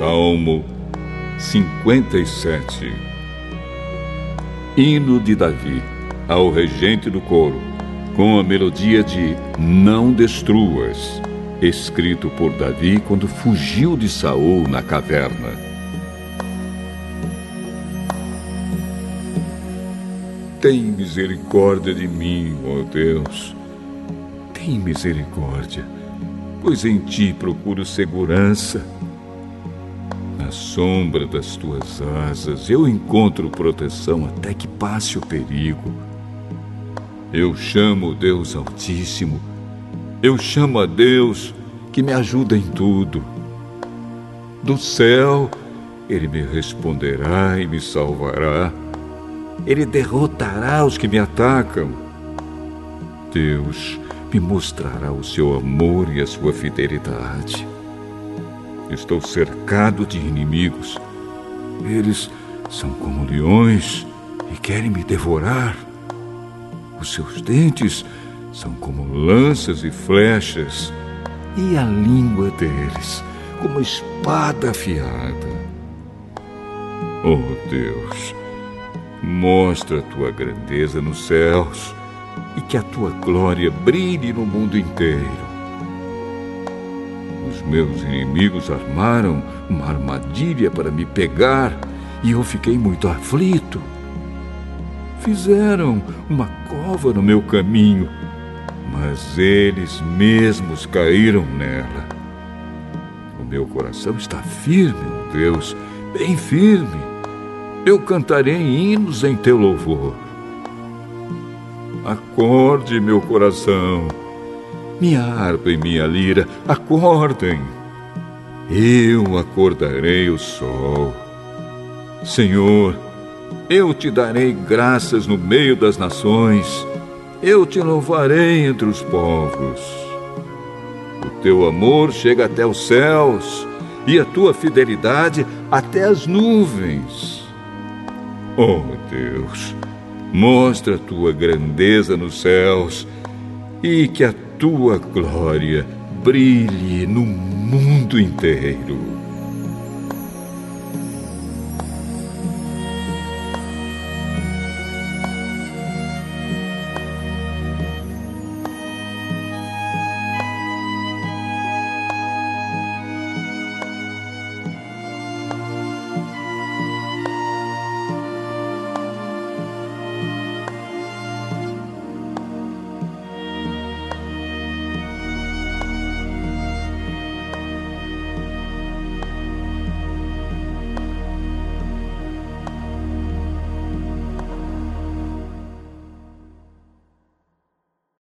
Salmo 57 Hino de Davi ao regente do coro, com a melodia de Não Destruas, escrito por Davi quando fugiu de Saul na caverna. Tem misericórdia de mim, ó Deus. Tem misericórdia, pois em ti procuro segurança. Sombra das tuas asas eu encontro proteção até que passe o perigo. Eu chamo Deus Altíssimo, eu chamo a Deus que me ajuda em tudo. Do céu, Ele me responderá e me salvará. Ele derrotará os que me atacam. Deus me mostrará o seu amor e a sua fidelidade. Estou cercado de inimigos. Eles são como leões e querem me devorar. Os seus dentes são como lanças e flechas, e a língua deles como espada afiada. Oh Deus, mostra a tua grandeza nos céus e que a tua glória brilhe no mundo inteiro. Os meus inimigos armaram uma armadilha para me pegar e eu fiquei muito aflito. Fizeram uma cova no meu caminho, mas eles mesmos caíram nela. O meu coração está firme, oh Deus, bem firme. Eu cantarei hinos em teu louvor. Acorde, meu coração. Minha harpa e minha lira, acordem. Eu acordarei o sol. Senhor, eu te darei graças no meio das nações. Eu te louvarei entre os povos. O teu amor chega até os céus e a tua fidelidade até as nuvens. Oh Deus, mostra a tua grandeza nos céus e que a tua glória brilhe no mundo inteiro.